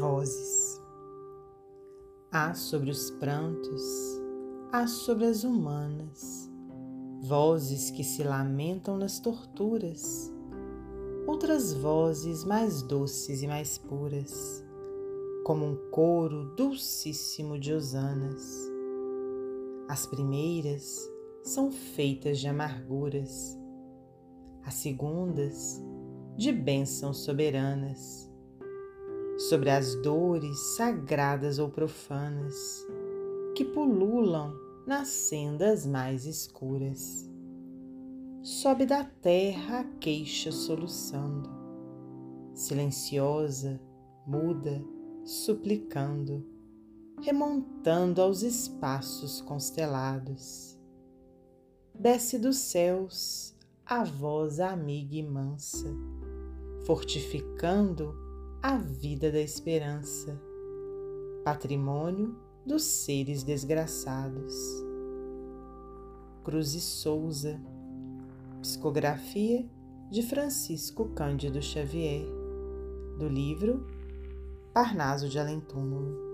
Vozes. Há sobre os prantos, há sobre as humanas, vozes que se lamentam nas torturas, outras vozes mais doces e mais puras, como um coro dulcíssimo de hosanas. As primeiras são feitas de amarguras, as segundas de bênçãos soberanas sobre as dores sagradas ou profanas que pululam nas sendas mais escuras. Sobe da terra a queixa soluçando, silenciosa, muda, suplicando, remontando aos espaços constelados. Desce dos céus a voz amiga e mansa, fortificando a vida da esperança, patrimônio dos seres desgraçados. Cruz e Souza, psicografia de Francisco Cândido Xavier, do livro Parnaso de Além Túmulo.